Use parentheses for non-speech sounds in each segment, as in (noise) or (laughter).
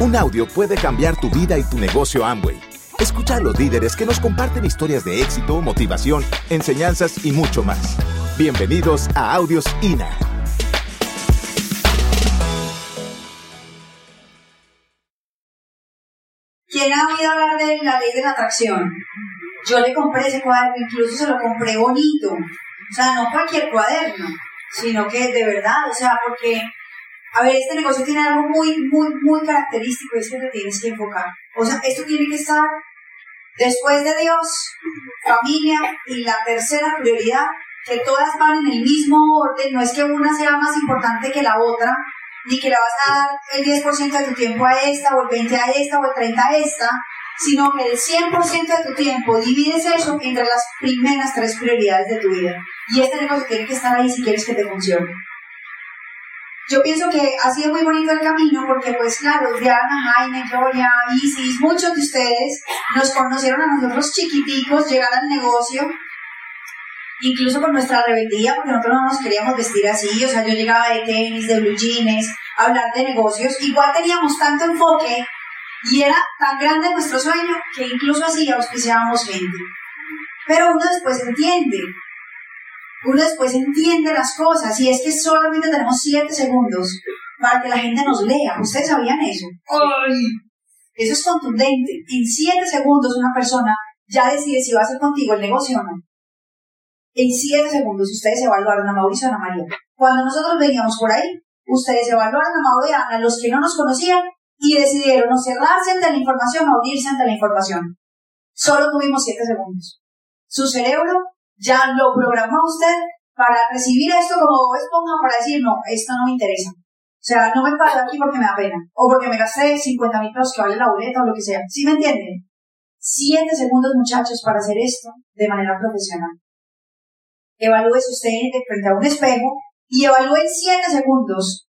Un audio puede cambiar tu vida y tu negocio Amway. Escucha a los líderes que nos comparten historias de éxito, motivación, enseñanzas y mucho más. Bienvenidos a Audios INA. ¿Quién ha oído hablar de la ley de la atracción? Yo le compré ese cuaderno, incluso se lo compré bonito. O sea, no cualquier cuaderno, sino que de verdad, o sea, porque a ver, este negocio tiene algo muy, muy, muy característico y es que te tienes que enfocar. O sea, esto tiene que estar después de Dios, familia y la tercera prioridad, que todas van en el mismo orden, no es que una sea más importante que la otra, ni que le vas a dar el 10% de tu tiempo a esta, o el 20% a esta, o el 30% a esta, sino que el 100% de tu tiempo divides eso entre las primeras tres prioridades de tu vida. Y este negocio tiene que estar ahí si quieres que te funcione. Yo pienso que ha sido muy bonito el camino porque, pues claro, Diana, Jaime, Gloria, Isis, muchos de ustedes nos conocieron a nosotros chiquiticos llegar al negocio, incluso con nuestra rebeldía, porque nosotros no nos queríamos vestir así, o sea, yo llegaba de tenis, de blue jeans, a hablar de negocios, igual teníamos tanto enfoque y era tan grande nuestro sueño que incluso así auspiciábamos gente. Pero uno después entiende uno después entiende las cosas y es que solamente tenemos 7 segundos para que la gente nos lea. ¿Ustedes sabían eso? ¡Ay! Eso es contundente. En 7 segundos una persona ya decide si va a hacer contigo el negocio o no. En 7 segundos ustedes evaluaron a Mauricio y a Ana María. Cuando nosotros veníamos por ahí, ustedes evaluaron a Mauricio y a los que no nos conocían y decidieron o cerrarse ante la información o abrirse ante la información. Solo tuvimos 7 segundos. Su cerebro ya lo programó usted para recibir esto como esponja para decir, no, esto no me interesa. O sea, no me paro aquí porque me da pena. O porque me gasté 50 mil pesos que vale la boleta o lo que sea. ¿Sí me entienden? Siete segundos, muchachos, para hacer esto de manera profesional. Evalúese usted frente a un espejo y evalúe en siete segundos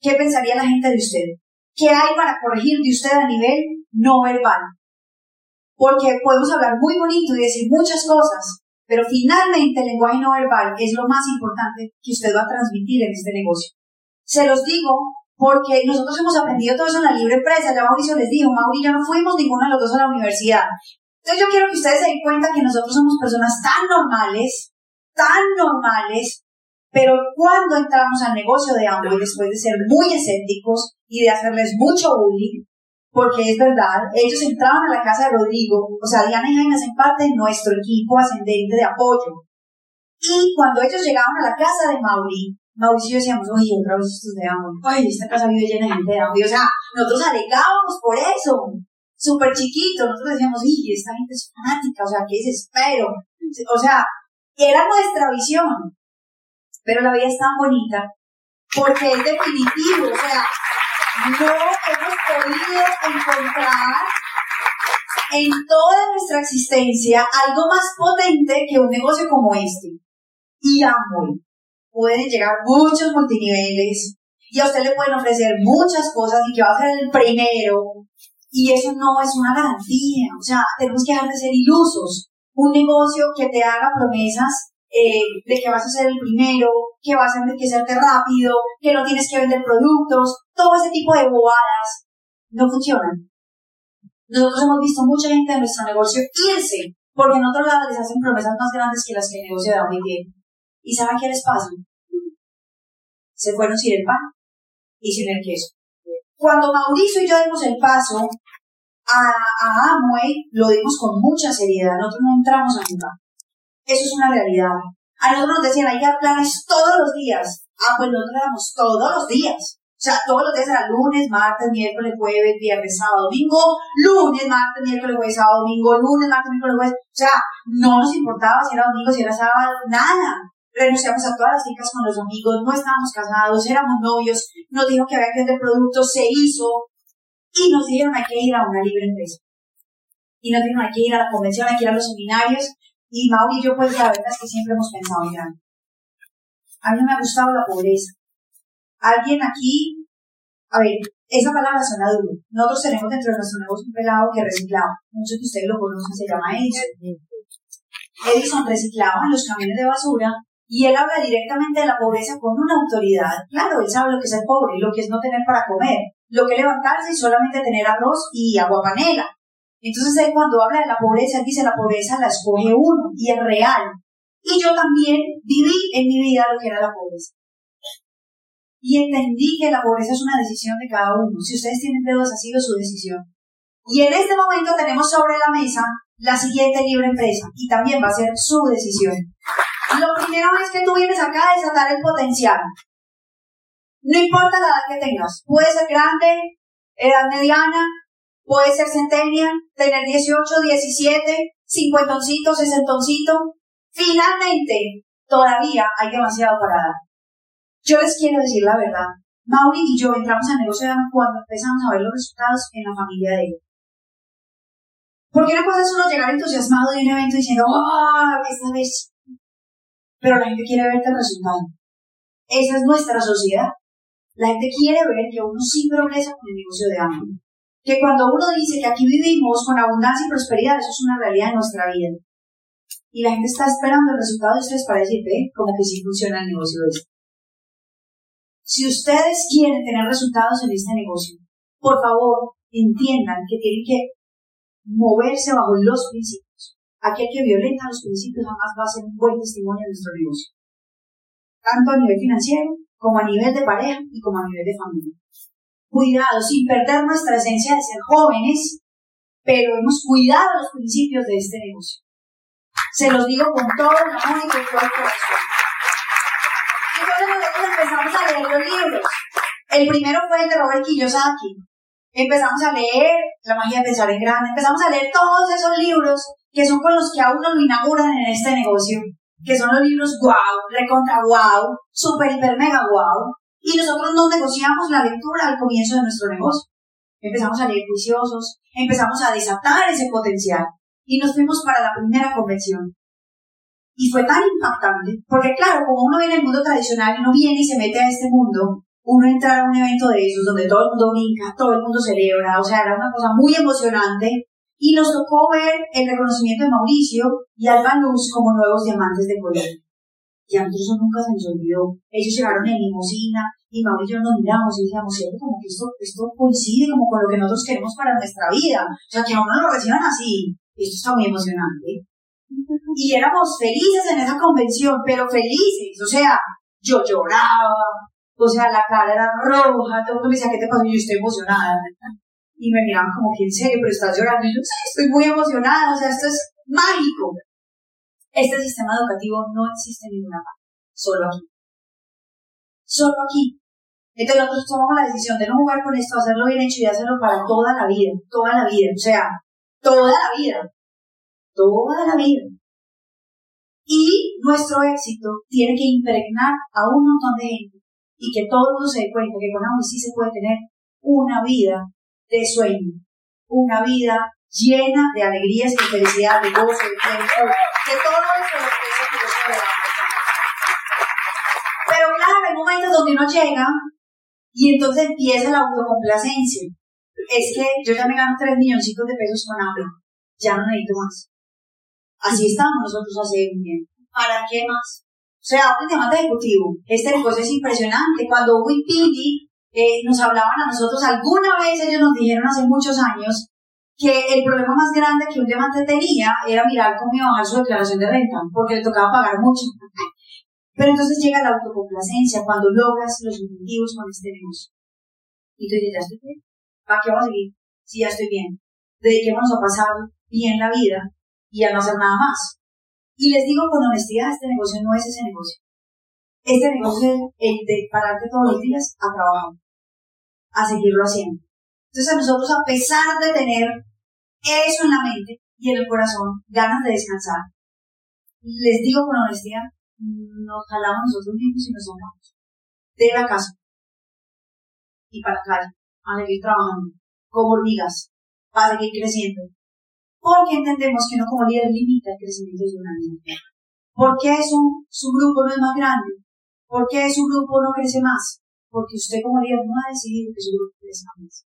qué pensaría la gente de usted. ¿Qué hay para corregir de usted a nivel no verbal? Porque podemos hablar muy bonito y decir muchas cosas, pero finalmente el lenguaje no verbal es lo más importante que usted va a transmitir en este negocio. Se los digo porque nosotros hemos aprendido todo eso en la libre empresa. Ya Mauricio les dijo, Mauricio, no fuimos ninguno de los dos a la universidad. Entonces yo quiero que ustedes se den cuenta que nosotros somos personas tan normales, tan normales, pero cuando entramos al negocio de Amway, después de ser muy escépticos y de hacerles mucho bullying, porque es verdad, ellos entraban a la casa de Rodrigo, o sea, Diana y Jaime hacen parte de nuestro equipo ascendente de apoyo. Y cuando ellos llegaban a la casa de Mauri, Mauricio decíamos, oye, otra vez estos de amor, ay, esta casa vive llena de gente de amor. O sea, nosotros alegábamos por eso, súper chiquito, nosotros decíamos, oye, esta gente es fanática, o sea, qué desespero. O sea, era nuestra visión. Pero la vida es tan bonita, porque es definitivo, o sea, no hemos podido encontrar en toda nuestra existencia algo más potente que un negocio como este. Y Amway. Pueden llegar muchos multiniveles y a usted le pueden ofrecer muchas cosas y que va a ser el primero. Y eso no es una garantía. O sea, tenemos que dejar de ser ilusos. Un negocio que te haga promesas eh, de que vas a ser el primero, que vas a enriquecerte rápido, que no tienes que vender productos, todo ese tipo de bobadas no funcionan. Nosotros hemos visto mucha gente de nuestro negocio irse, porque en otro lado les hacen promesas más grandes que las que el negocio de hoy tiene. ¿Y saben qué les pasa? Se fueron sin el pan y sin el queso. Cuando Mauricio y yo dimos el paso a, a Amway, lo dimos con mucha seriedad. Nosotros no entramos a nunca. Eso es una realidad. A nosotros nos decían, hay que planes todos los días. Ah, pues nosotros éramos todos los días. O sea, todos los días era lunes, martes, miércoles, jueves, viernes, sábado, domingo, lunes, martes, miércoles, jueves, sábado, domingo, lunes, martes, miércoles, jueves. O sea, no nos importaba si era domingo, si era sábado, nada. Renunciamos a todas las citas con los amigos, no estábamos casados, éramos novios, nos dijo que había que vender productos, se hizo, y nos dijeron hay que ir a una libre empresa. Y nos dijeron hay que ir a la convención, hay que ir a los seminarios, y Mauri y yo, pues la verdad es que siempre hemos pensado en grande. A mí no me ha gustado la pobreza. Alguien aquí, a ver, esa palabra suena duro. Nosotros tenemos dentro de nuestro negocio un pelado que reciclaba. Muchos de ustedes lo conocen, se llama Edison. Edison reciclaba en los camiones de basura y él habla directamente de la pobreza con una autoridad. Claro, él sabe lo que es ser pobre y lo que es no tener para comer. lo que levantarse y solamente tener arroz y agua panela. Entonces él cuando habla de la pobreza, él dice la pobreza la escoge uno y es real. Y yo también viví en mi vida lo que era la pobreza. Y entendí que la pobreza es una decisión de cada uno. Si ustedes tienen deudas, ha sido su decisión. Y en este momento tenemos sobre la mesa la siguiente libre empresa y también va a ser su decisión. Lo primero es que tú vienes acá a desatar el potencial. No importa la edad que tengas, puede ser grande, edad mediana, puede ser centenia, tener 18, 17, cincuentoncito, sesentoncito. Finalmente, todavía hay demasiado para dar. Yo les quiero decir la verdad. Mauri y yo entramos al negocio cuando empezamos a ver los resultados en la familia de él. Porque una cosa es uno llegar entusiasmado de un evento diciendo, ¡oh, esta vez! Pero la gente quiere verte el resultado. Esa es nuestra sociedad. La gente quiere ver que uno sí progresa con el negocio de hambre. Que cuando uno dice que aquí vivimos con abundancia y prosperidad, eso es una realidad en nuestra vida. Y la gente está esperando el resultado de ustedes para decir, ve, como que sí funciona el negocio de esto. Si ustedes quieren tener resultados en este negocio, por favor, entiendan que tienen que moverse bajo los principios. Aquel que violenta los principios jamás va a ser un buen testimonio de nuestro negocio. Tanto a nivel financiero como a nivel de pareja y como a nivel de familia. Cuidado, sin perder nuestra esencia de ser jóvenes, pero hemos cuidado los principios de este negocio. Se los digo con todo el amor y con todo el corazón. Entonces nosotros empezamos a leer los libros. El primero fue el de Robert Kiyosaki. Empezamos a leer La magia de pensar en grande. Empezamos a leer todos esos libros que son con los que a uno lo inauguran en este negocio que son los libros wow, recontra wow, super, hiper, mega wow, y nosotros no negociamos la lectura al comienzo de nuestro negocio. Empezamos a leer juiciosos, empezamos a desatar ese potencial y nos fuimos para la primera convención. Y fue tan impactante, porque claro, como uno viene del mundo tradicional y uno viene y se mete a este mundo, uno entra a un evento de esos donde todo el mundo brinca, todo el mundo celebra, o sea, era una cosa muy emocionante y nos tocó ver el reconocimiento de Mauricio y Alba Luz como nuevos diamantes de Colombia. Y a nosotros nunca se nos olvidó. Ellos llegaron en limosina y Mauricio nos miramos y decíamos, ¿cierto? Como que esto, esto coincide como con lo que nosotros queremos para nuestra vida. O sea, que a uno lo reciban así. Esto está muy emocionante. Y éramos felices en esa convención, pero felices. O sea, yo lloraba. O sea, la cara era roja. Todo el mundo me decía, ¿qué te pasó? Yo estoy emocionada y me miraban como que en serio, pero estás llorando. Y yo, estoy muy emocionada, o sea, esto es mágico. Este sistema educativo no existe en ninguna parte, solo aquí. Solo aquí. Entonces nosotros tomamos la decisión de no jugar con esto, hacerlo bien hecho y hacerlo para toda la vida, toda la vida, o sea, toda la vida, toda la vida. Y nuestro éxito tiene que impregnar a un montón de gente y que todo el mundo se dé cuenta que con algo sí se puede tener una vida de sueño, una vida llena de alegrías y de felicidad, de gozo, de tiempo, de todo eso que yo Pero claro, hay momentos donde uno llega y entonces empieza la autocomplacencia. Es que yo ya me gano tres milloncitos de pesos con hambre, ya no necesito más. Así estamos nosotros hace un tiempo. ¿Para qué más? O sea, un tema ejecutivo. Este negocio es impresionante. Cuando Wipigi nos hablaban a nosotros, alguna vez ellos nos dijeron hace muchos años que el problema más grande que un diamante tenía era mirar cómo iba a bajar su declaración de renta, porque le tocaba pagar mucho. Pero entonces llega la autocomplacencia cuando logras los objetivos con este negocio. Y tú dices, ya estoy bien. ¿Para qué vamos a seguir? Si ya estoy bien. Dediquémonos a pasar bien la vida y a no hacer nada más. Y les digo con honestidad, este negocio no es ese negocio. Este negocio es el de pararte todos los días a trabajar a seguirlo haciendo. Entonces a nosotros, a pesar de tener eso en la mente y en el corazón, ganas de descansar, les digo con honestidad, nos jalamos nosotros mismos y nos vamos de la casa y para acá a seguir trabajando como hormigas para seguir creciendo. Porque entendemos que no como líder limita el crecimiento de una vida. ¿Por qué su, su grupo no es más grande? ¿Por qué su grupo no crece más? porque usted como líder no ha decidido que su grupo crezca más.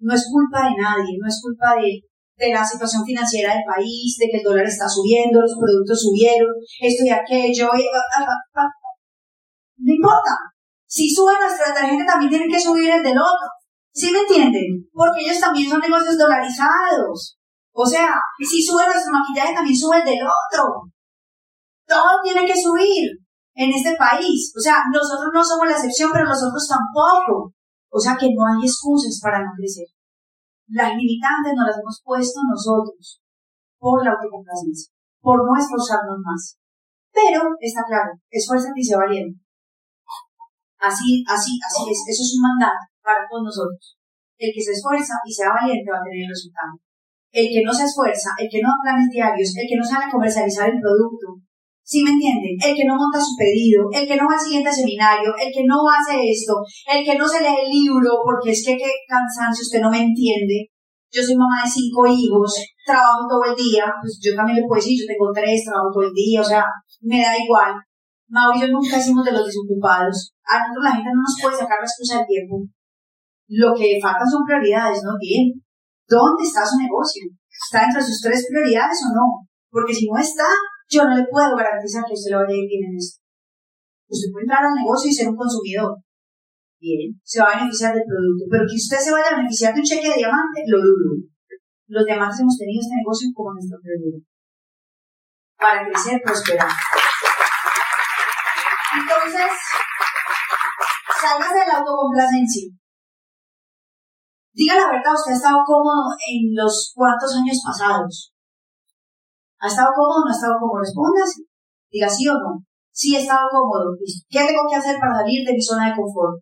No es culpa de nadie, no es culpa de, de la situación financiera del país, de que el dólar está subiendo, los productos subieron, esto y aquello, ah, ah, ah, no importa. Si sube nuestra tarjeta también tiene que subir el del otro. ¿Sí me entienden? Porque ellos también son negocios dolarizados. O sea, si sube nuestro maquillaje, también sube el del otro. Todo tiene que subir en este país. O sea, nosotros no somos la excepción, pero nosotros tampoco. O sea que no hay excusas para no crecer. Las limitantes nos las hemos puesto nosotros por la autocomplacencia, por no esforzarnos más. Pero, está claro, esfuérzate y sé valiente. Así, así, así es. Eso es un mandato para todos nosotros. El que se esfuerza y sea valiente va a tener el resultado. El que no se esfuerza, el que no da planes diarios, el que no sale a comercializar el producto, ¿Sí me entienden? El que no monta su pedido, el que no va al siguiente seminario, el que no hace esto, el que no se lee el libro, porque es que qué cansancio, usted no me entiende. Yo soy mamá de cinco hijos, trabajo todo el día, pues yo también le puedo decir, yo tengo tres, trabajo todo el día, o sea, me da igual. Mauricio nunca hicimos de los desocupados. A nosotros la gente no nos puede sacar la excusa del tiempo. Lo que faltan son prioridades, ¿no? Bien. ¿Dónde está su negocio? ¿Está entre sus tres prioridades o no? Porque si no está, yo no le puedo garantizar que usted lo vaya a ir bien en esto. Usted puede entrar al negocio y ser un consumidor. Bien, se va a beneficiar del producto. Pero que usted se vaya a beneficiar de un cheque de diamante, lo dudo. Los diamantes hemos tenido este negocio como nuestro prioridad. Para crecer, prosperar. Entonces, salgas de la autocomplacencia. Diga la verdad, usted ha estado cómodo en los cuantos años pasados. ¿Ha estado cómodo no ha estado cómodo? Responda Diga sí o no. Sí he estado cómodo. ¿Qué tengo que hacer para salir de mi zona de confort?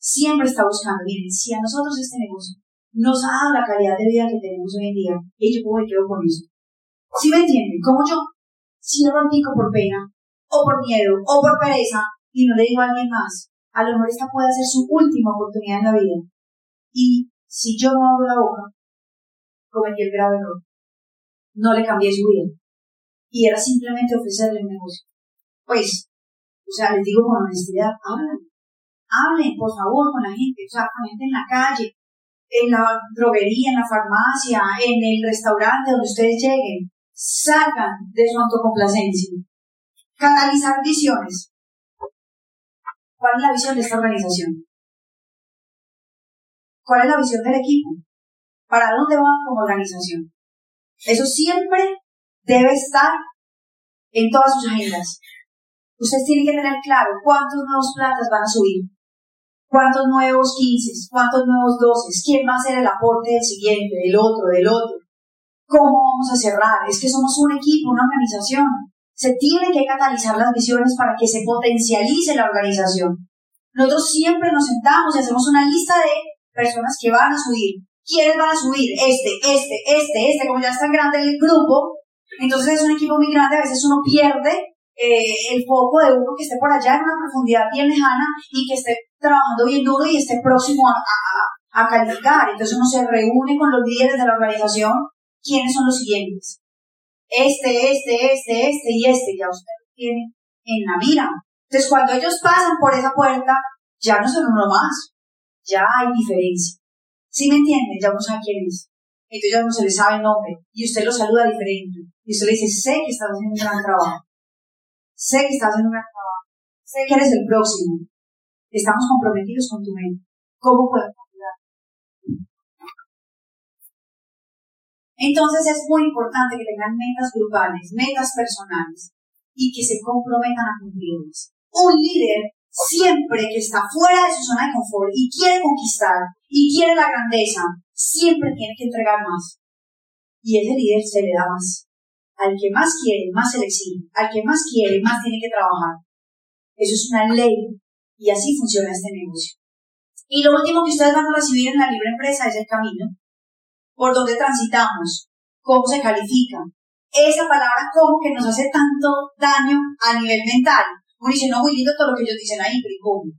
Siempre está buscando. Miren, si a nosotros este negocio nos ha dado la calidad de vida que tenemos hoy en día, y yo me quedo con eso. ¿Sí me entienden? Como yo cierro el pico por pena, o por miedo, o por pereza, y no le digo a alguien más, a lo mejor esta puede ser su última oportunidad en la vida. Y si yo no abro la boca, cometí el grave error no le cambié su vida. Y era simplemente ofrecerle un negocio. Pues, o sea, les digo con honestidad, hablen. Hablen, por favor, con la gente, o sea, con en la calle, en la droguería, en la farmacia, en el restaurante donde ustedes lleguen. Salgan de su autocomplacencia. Canalizar visiones. ¿Cuál es la visión de esta organización? ¿Cuál es la visión del equipo? ¿Para dónde van como organización? Eso siempre debe estar en todas sus agendas. Ustedes tienen que tener claro cuántos nuevos platas van a subir, cuántos nuevos 15, cuántos nuevos 12, quién va a ser el aporte del siguiente, del otro, del otro, cómo vamos a cerrar. Es que somos un equipo, una organización. Se tienen que catalizar las visiones para que se potencialice la organización. Nosotros siempre nos sentamos y hacemos una lista de personas que van a subir, ¿Quiénes van a subir? Este, este, este, este, como ya es tan grande el grupo, entonces es un equipo muy grande, a veces uno pierde eh, el foco de uno que esté por allá en una profundidad bien lejana y que esté trabajando bien duro y esté próximo a, calificar. Entonces uno se reúne con los líderes de la organización. ¿Quiénes son los siguientes? Este, este, este, este y este. Ya usted lo tiene en la mira. Entonces cuando ellos pasan por esa puerta, ya no son uno más. Ya hay diferencia. ¿Sí me entienden? Ya no sabe quién es. Entonces ya no se le sabe el nombre. Y usted lo saluda diferente. Y usted le dice, sé que estás haciendo un gran trabajo. Sé que estás haciendo un gran trabajo. Sé que eres el próximo. Estamos comprometidos con tu mente. ¿Cómo podemos ayudar? Entonces es muy importante que tengan metas grupales, metas personales y que se comprometan a cumplirlas. Un líder siempre que está fuera de su zona de confort y quiere conquistar y quiere la grandeza, siempre tiene que entregar más. Y ese líder se le da más. Al que más quiere, más se le exige. Al que más quiere, más tiene que trabajar. Eso es una ley. Y así funciona este negocio. Y lo último que ustedes van a recibir en la libre empresa es el camino. Por donde transitamos. Cómo se califica. Esa palabra como que nos hace tanto daño a nivel mental uno dice, no, muy lindo todo lo que ellos dicen ahí, pero ¿y cómo?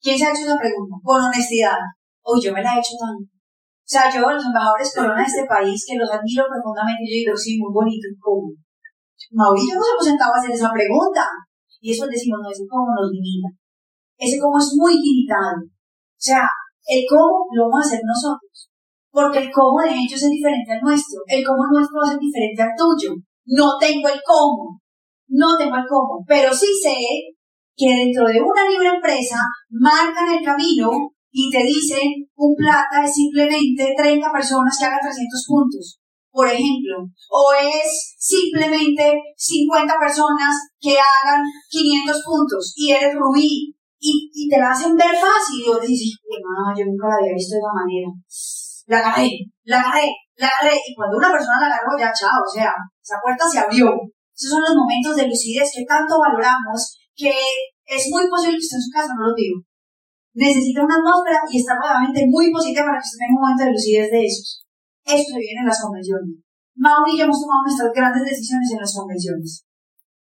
¿Quién se ha hecho esa pregunta? Con honestidad. Uy, yo me la he hecho tanto. O sea, yo, los embajadores corona de este país, que los admiro profundamente, yo digo, sí, muy bonito, ¿y cómo? Mauricio nos hemos sentado a hacer esa pregunta. Y eso decimos, no, ese cómo nos limita. Ese cómo es muy limitado. O sea, el cómo lo vamos a hacer nosotros. Porque el cómo de ellos es diferente al nuestro. El cómo nuestro va a ser diferente al tuyo. No tengo el cómo no tengo el cómo, pero sí sé que dentro de una libre empresa marcan el camino y te dicen un plata es simplemente 30 personas que hagan 300 puntos, por ejemplo, o es simplemente 50 personas que hagan 500 puntos y eres rubí y, te la hacen ver fácil y vos dices, no, yo nunca la había visto de esa manera. La agarré, la agarré, la agarré y cuando una persona la agarró ya chao, o sea, esa puerta se abrió. Esos son los momentos de lucidez que tanto valoramos que es muy posible que esté en su casa, no lo digo. Necesita una atmósfera y está nuevamente muy positiva para que esté en un momento de lucidez de esos. Esto se viene en las convenciones. Mauri y yo hemos tomado nuestras grandes decisiones en las convenciones.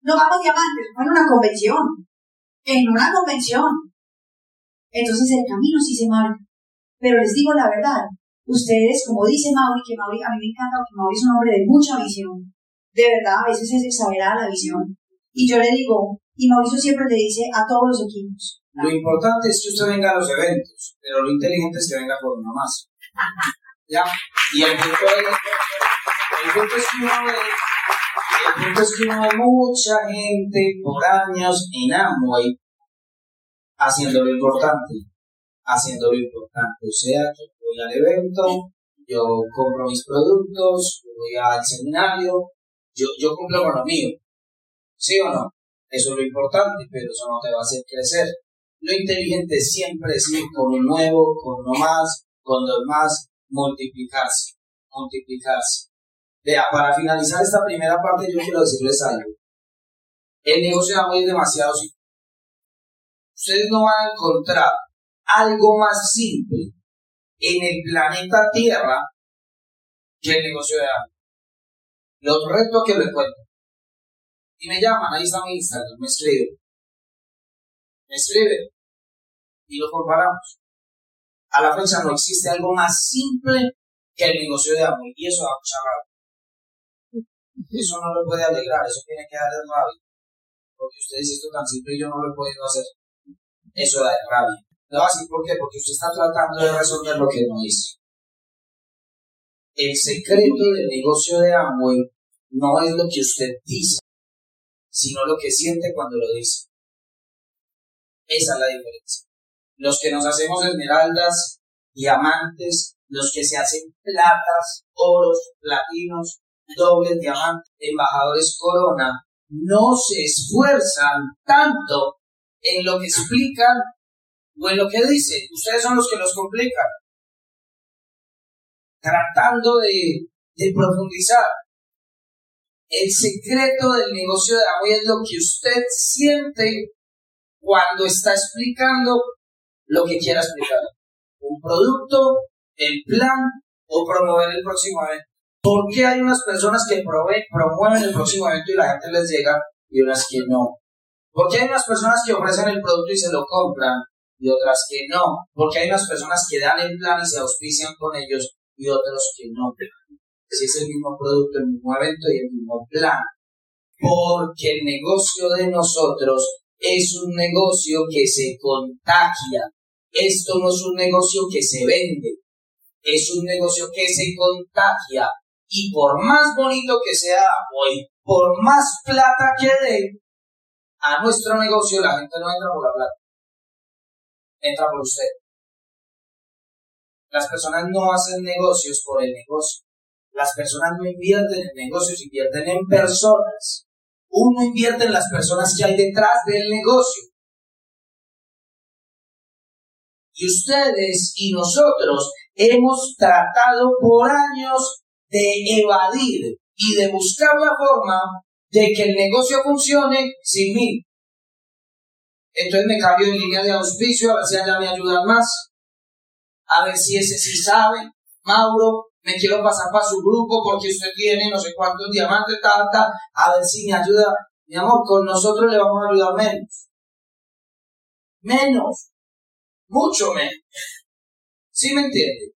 No vamos diamantes, fue en una convención. En una convención. Entonces el camino sí se marca. Pero les digo la verdad, ustedes, como dice Mauri, que Mauri, a mí me encanta porque Mauri es un hombre de mucha visión. De verdad, a veces es exagerada la visión. Y yo le digo, y Mauricio siempre le dice a todos los equipos. Lo importante es que usted venga a los eventos, pero lo inteligente es que venga por una más. ¿Ya? Y el punto, es, punto es que uno ve, el punto es que uno ve mucha gente por años en Amway haciendo lo importante, haciendo lo importante. O sea, yo voy al evento, yo compro mis productos, voy al seminario, yo, yo cumplo con lo mío. ¿Sí o no? Eso es lo importante, pero eso no te va a hacer crecer. Lo inteligente siempre es ir con lo nuevo, con lo más, con los más, multiplicarse, multiplicarse. Vea, para finalizar esta primera parte yo quiero decirles algo. El negocio de Amway es demasiado simple. Ustedes no van a encontrar algo más simple en el planeta Tierra que el negocio de Amway. Los retos que le cuento. Y me llaman, ahí está mi Instagram, me escriben. Me escriben. Y lo comparamos. A la fecha no existe algo más simple que el negocio de amor. Y eso da mucha rabia. Eso no lo puede alegrar, eso tiene que darle rabia. Porque usted dice esto tan simple y yo no lo he podido hacer. Eso da rabia. Le voy a decir por qué, porque usted está tratando de resolver lo que no hizo. El secreto del negocio de Amway no es lo que usted dice, sino lo que siente cuando lo dice. Esa es la diferencia. Los que nos hacemos esmeraldas, diamantes, los que se hacen platas, oros, platinos, dobles diamantes, embajadores corona, no se esfuerzan tanto en lo que explican o en lo que dicen. Ustedes son los que los complican. Tratando de, profundizar. El secreto del negocio de Amway es lo que usted siente cuando está explicando lo que quiera explicar. Un producto, el plan o promover el próximo evento. ¿Por qué hay unas personas que promueven el próximo evento y la gente les llega y otras que no? ¿Por qué hay unas personas que ofrecen el producto y se lo compran y otras que no? Porque hay unas personas que dan el plan y se auspician con ellos y otros que no si es el mismo producto, el mismo evento y el mismo plan. Porque el negocio de nosotros es un negocio que se contagia. Esto no es un negocio que se vende, es un negocio que se contagia. Y por más bonito que sea hoy, por más plata que dé, a nuestro negocio la gente no entra por la plata, entra por usted. Las personas no hacen negocios por el negocio, las personas no invierten en negocios, invierten en personas. Uno invierte en las personas que hay detrás del negocio. Y ustedes y nosotros hemos tratado por años de evadir y de buscar la forma de que el negocio funcione sin mí. Entonces me cambio de línea de auspicio, a ver si allá me ayudan más. A ver si ese sí sabe. Mauro, me quiero pasar para su grupo porque usted tiene no sé cuántos diamantes, tanta, a ver si me ayuda. Mi amor, con nosotros le vamos a ayudar menos. Menos. Mucho menos. ¿Sí me entiende?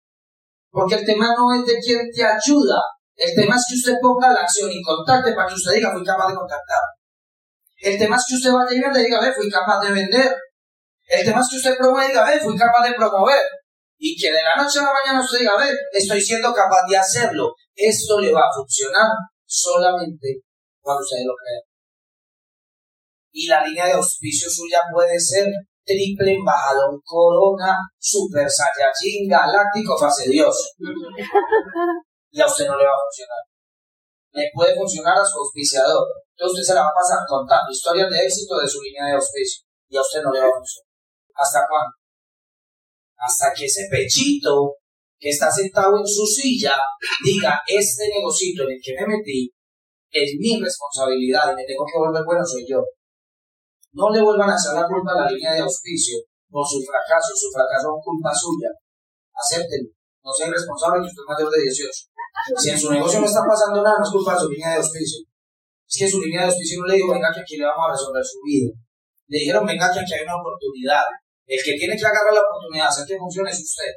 Porque el tema no es de quién te ayuda. El tema es que usted ponga la acción y contacte para que usted diga, fui capaz de contactar. El tema es que usted vaya y diga, ve, fui capaz de vender. El tema es que usted promueva y diga, ve, fui capaz de promover y que de la noche a la mañana usted diga, a ver, estoy siendo capaz de hacerlo. Esto le va a funcionar solamente cuando usted lo crea. Y la línea de auspicio suya puede ser triple embajador corona, super saiyajin, galáctico, fase Dios. (laughs) Y a usted no le va a funcionar. Le puede funcionar a su auspiciador. Entonces usted se la va a pasar contando historias de éxito de su línea de auspicio. Y a usted no le va a funcionar. ¿Hasta cuándo? Hasta que ese pechito que está sentado en su silla diga, este negocito en el que me metí es mi responsabilidad y me tengo que volver bueno soy yo. No le vuelvan a hacer la culpa a la línea de auspicio por su fracaso, su fracaso es culpa suya. Acéptenlo. No sea responsable que usted es mayor de 18. Si en su negocio no está pasando nada, no es culpa de su línea de auspicio. Es que su línea de auspicio no le dijo, venga que aquí le vamos a resolver su vida. Le dijeron, venga que aquí hay una oportunidad. El que tiene que agarrar la oportunidad de hacer que funcione es usted.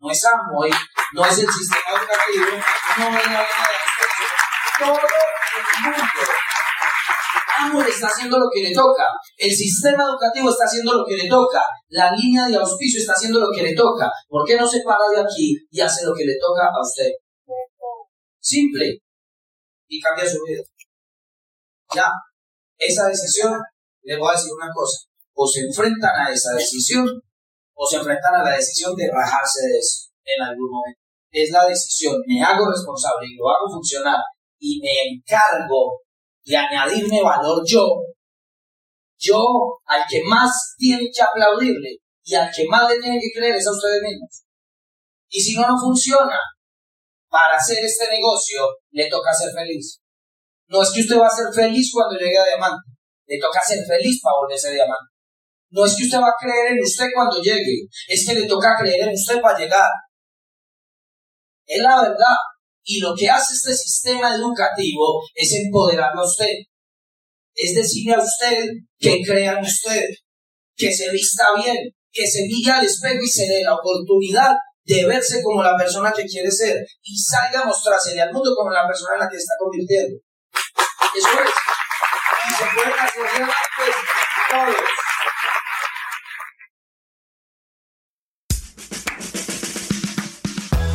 No es Amway, no es el sistema educativo, no es la de. Todo el mundo Amway está haciendo lo que le toca. El sistema educativo está haciendo lo que le toca. La línea de auspicio está haciendo lo que le toca. ¿Por qué no se para de aquí y hace lo que le toca a usted? Simple. Y cambia su vida. Ya. Esa decisión, le voy a decir una cosa. O se enfrentan a esa decisión, o se enfrentan a la decisión de rajarse de eso en algún momento. Es la decisión. Me hago responsable y lo hago funcionar y me encargo de añadirme valor yo, yo al que más tiene que aplaudirle y al que más le tiene que creer es a ustedes mismos. Y si no, no funciona. Para hacer este negocio le toca ser feliz. No es que usted va a ser feliz cuando llegue a diamante. Le toca ser feliz para volverse diamante. No es que usted va a creer en usted cuando llegue. Es que le toca creer en usted para llegar. Es la verdad. Y lo que hace este sistema educativo es empoderarlo a usted. Es decirle a usted que crea en usted, que se vista bien, que se mire al espejo y se dé la oportunidad de verse como la persona que quiere ser y salga a mostrarse al mundo como la persona en la que está convirtiendo. Eso es. Se pueden hacer todos.